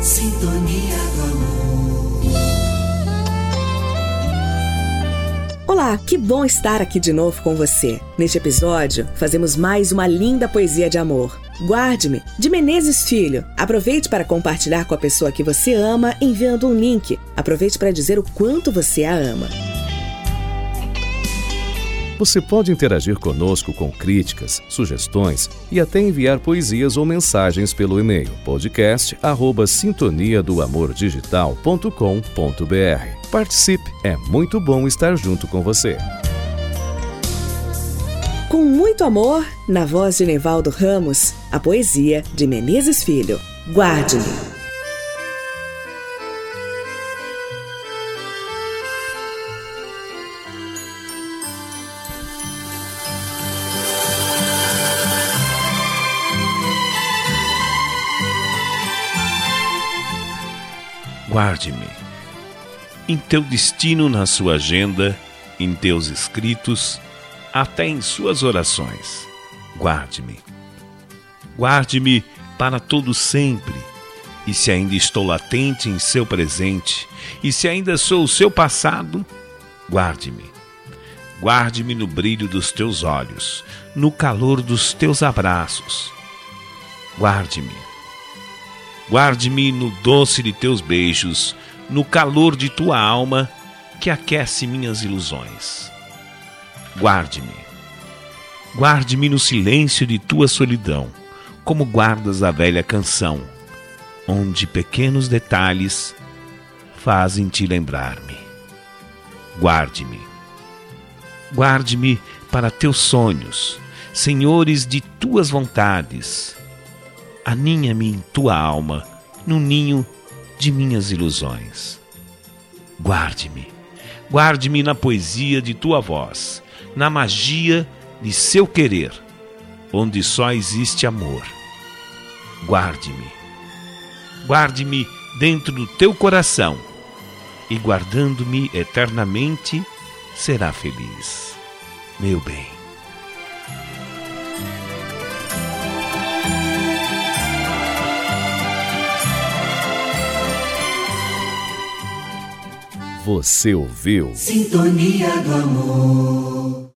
Sintonia do amor. Olá, que bom estar aqui de novo com você. Neste episódio, fazemos mais uma linda poesia de amor. Guarde-me, de Menezes Filho. Aproveite para compartilhar com a pessoa que você ama enviando um link. Aproveite para dizer o quanto você a ama. Você pode interagir conosco com críticas, sugestões e até enviar poesias ou mensagens pelo e-mail podcast@sintonia do amor digital.com.br. Participe, é muito bom estar junto com você. Com muito amor, na voz de Nevaldo Ramos, a poesia de Menezes Filho. Guarde-me. Guarde-me. Em teu destino, na sua agenda, em teus escritos, até em suas orações. Guarde-me. Guarde-me para todo sempre. E se ainda estou latente em seu presente, e se ainda sou o seu passado, guarde-me. Guarde-me no brilho dos teus olhos, no calor dos teus abraços. Guarde-me Guarde-me no doce de teus beijos, no calor de tua alma que aquece minhas ilusões. Guarde-me. Guarde-me no silêncio de tua solidão, como guardas a velha canção, onde pequenos detalhes fazem te lembrar-me. Guarde-me. Guarde-me para teus sonhos, senhores de tuas vontades aninha-me em tua alma, no ninho de minhas ilusões. Guarde-me, guarde-me na poesia de tua voz, na magia de seu querer, onde só existe amor. Guarde-me, guarde-me dentro do teu coração, e guardando-me eternamente, será feliz. Meu bem. Você ouviu? Sintonia do amor.